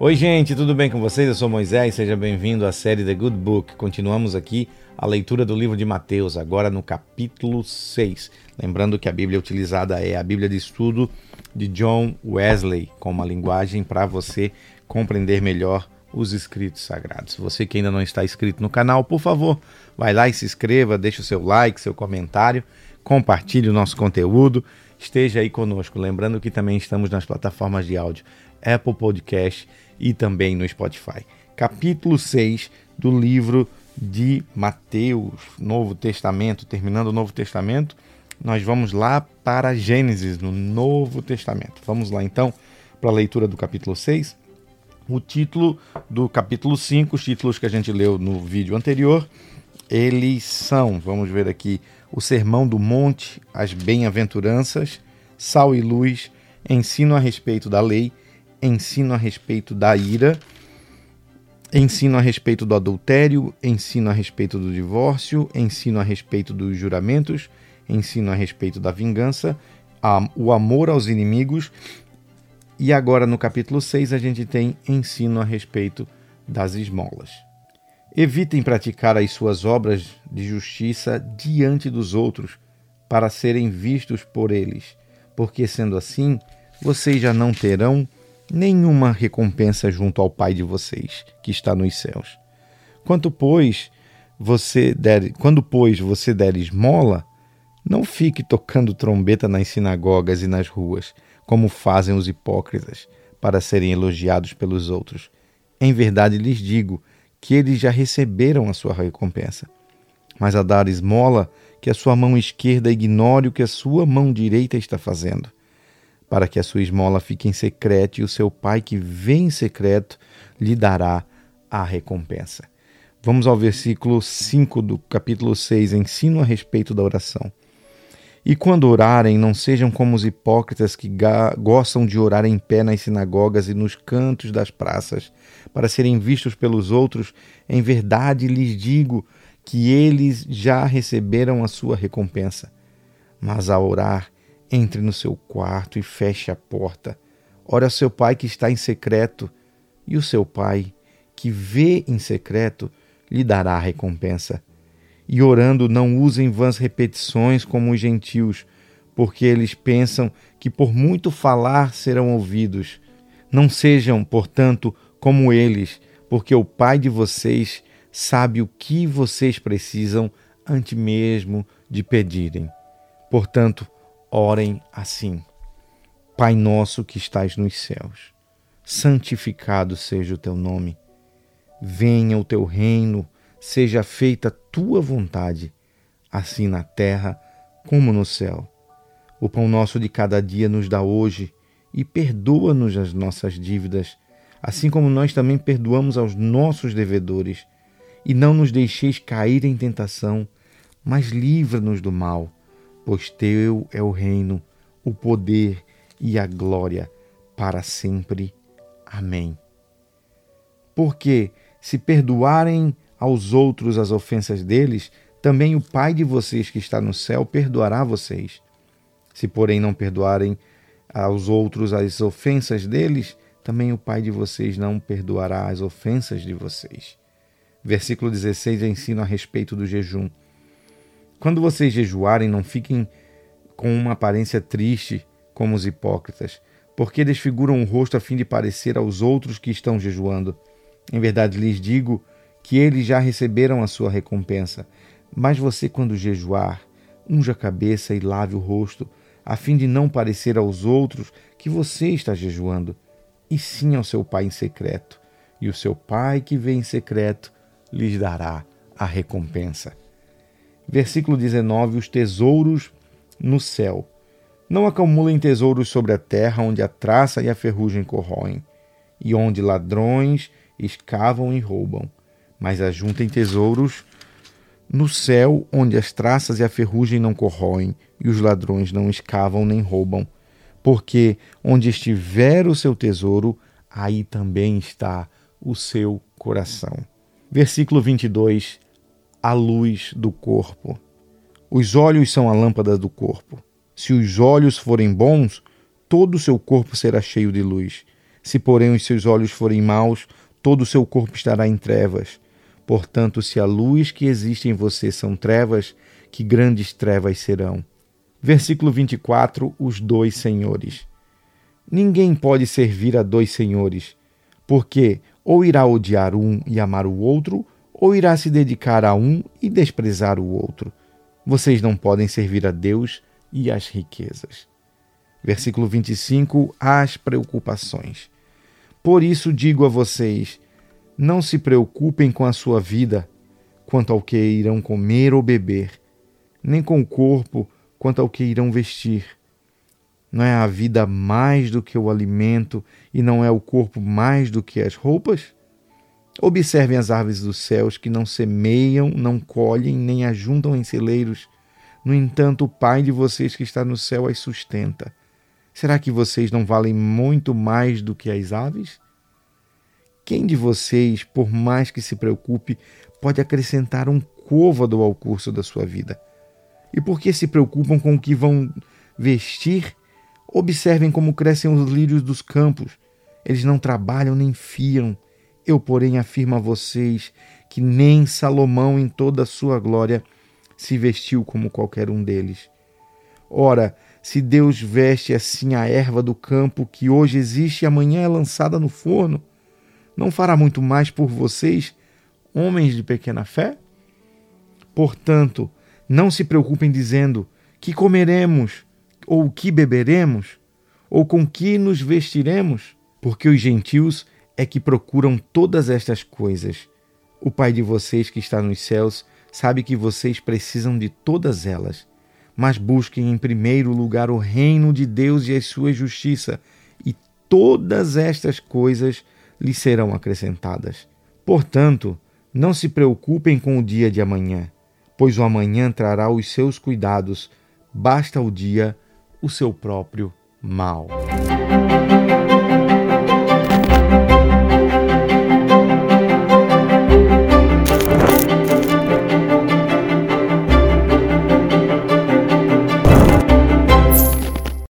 Oi, gente, tudo bem com vocês? Eu sou Moisés, seja bem-vindo à série The Good Book. Continuamos aqui a leitura do livro de Mateus, agora no capítulo 6. Lembrando que a Bíblia utilizada é a Bíblia de Estudo de John Wesley, com uma linguagem para você compreender melhor os escritos sagrados. Você que ainda não está inscrito no canal, por favor, vai lá e se inscreva, deixe o seu like, seu comentário, compartilhe o nosso conteúdo, esteja aí conosco. Lembrando que também estamos nas plataformas de áudio Apple Podcast e também no Spotify. Capítulo 6 do livro de Mateus, Novo Testamento, terminando o Novo Testamento, nós vamos lá para Gênesis, no Novo Testamento. Vamos lá então para a leitura do capítulo 6. O título do capítulo 5, os títulos que a gente leu no vídeo anterior, eles são, vamos ver aqui, o Sermão do Monte, as Bem-aventuranças, Sal e Luz, Ensino a respeito da lei ensino a respeito da ira, ensino a respeito do adultério, ensino a respeito do divórcio, ensino a respeito dos juramentos, ensino a respeito da vingança, a, o amor aos inimigos. E agora no capítulo 6 a gente tem ensino a respeito das esmolas. Evitem praticar as suas obras de justiça diante dos outros, para serem vistos por eles, porque sendo assim, vocês já não terão nenhuma recompensa junto ao Pai de vocês, que está nos céus. Quanto pois você der, quando pois você der esmola, não fique tocando trombeta nas sinagogas e nas ruas, como fazem os hipócritas, para serem elogiados pelos outros. Em verdade lhes digo que eles já receberam a sua recompensa. Mas a dar esmola, que a sua mão esquerda ignore o que a sua mão direita está fazendo para que a sua esmola fique em secreto e o seu pai que vem em secreto lhe dará a recompensa. Vamos ao versículo 5 do capítulo 6, ensino a respeito da oração. E quando orarem, não sejam como os hipócritas que gostam de orar em pé nas sinagogas e nos cantos das praças, para serem vistos pelos outros. Em verdade lhes digo que eles já receberam a sua recompensa. Mas ao orar, entre no seu quarto e feche a porta. Ore ao seu pai que está em secreto, e o seu pai, que vê em secreto, lhe dará a recompensa. E orando, não usem vãs repetições como os gentios, porque eles pensam que por muito falar serão ouvidos. Não sejam, portanto, como eles, porque o Pai de vocês sabe o que vocês precisam antes mesmo de pedirem. Portanto, orem assim: Pai nosso que estais nos céus, santificado seja o teu nome. Venha o teu reino, seja feita tua vontade, assim na terra como no céu. O pão nosso de cada dia nos dá hoje e perdoa-nos as nossas dívidas, assim como nós também perdoamos aos nossos devedores. E não nos deixeis cair em tentação, mas livra-nos do mal pois teu é o reino, o poder e a glória para sempre. Amém. Porque se perdoarem aos outros as ofensas deles, também o Pai de vocês que está no céu perdoará vocês. Se, porém, não perdoarem aos outros as ofensas deles, também o Pai de vocês não perdoará as ofensas de vocês. Versículo 16 ensina a respeito do jejum. Quando vocês jejuarem, não fiquem com uma aparência triste como os hipócritas, porque desfiguram o rosto a fim de parecer aos outros que estão jejuando. Em verdade lhes digo que eles já receberam a sua recompensa. Mas você, quando jejuar, unja a cabeça e lave o rosto, a fim de não parecer aos outros que você está jejuando, e sim ao seu Pai em secreto. E o seu Pai que vem em secreto lhes dará a recompensa. Versículo 19: Os tesouros no céu. Não acumulem tesouros sobre a terra, onde a traça e a ferrugem corroem, e onde ladrões escavam e roubam. Mas ajuntem tesouros no céu, onde as traças e a ferrugem não corroem, e os ladrões não escavam nem roubam. Porque onde estiver o seu tesouro, aí também está o seu coração. Versículo 22 a luz do corpo. Os olhos são a lâmpada do corpo. Se os olhos forem bons, todo o seu corpo será cheio de luz. Se, porém, os seus olhos forem maus, todo o seu corpo estará em trevas. Portanto, se a luz que existe em você são trevas, que grandes trevas serão. Versículo 24: Os dois senhores. Ninguém pode servir a dois senhores, porque ou irá odiar um e amar o outro, ou irá se dedicar a um e desprezar o outro. Vocês não podem servir a Deus e às riquezas. Versículo 25: As preocupações. Por isso digo a vocês: não se preocupem com a sua vida, quanto ao que irão comer ou beber, nem com o corpo, quanto ao que irão vestir. Não é a vida mais do que o alimento e não é o corpo mais do que as roupas? Observem as árvores dos céus que não semeiam, não colhem, nem ajuntam em celeiros. No entanto, o Pai de vocês que está no céu as sustenta. Será que vocês não valem muito mais do que as aves? Quem de vocês, por mais que se preocupe, pode acrescentar um côvado ao curso da sua vida? E por que se preocupam com o que vão vestir? Observem como crescem os lírios dos campos. Eles não trabalham nem fiam. Eu, porém, afirmo a vocês que nem Salomão, em toda a sua glória, se vestiu como qualquer um deles. Ora, se Deus veste assim a erva do campo que hoje existe e amanhã é lançada no forno, não fará muito mais por vocês, homens de pequena fé? Portanto, não se preocupem dizendo que comeremos, ou que beberemos, ou com que nos vestiremos, porque os gentios é que procuram todas estas coisas. O Pai de vocês que está nos céus sabe que vocês precisam de todas elas mas busquem em primeiro lugar o reino de Deus e a sua justiça, e todas estas coisas lhes serão acrescentadas. Portanto, não se preocupem com o dia de amanhã, pois o amanhã trará os seus cuidados, basta o dia o seu próprio mal.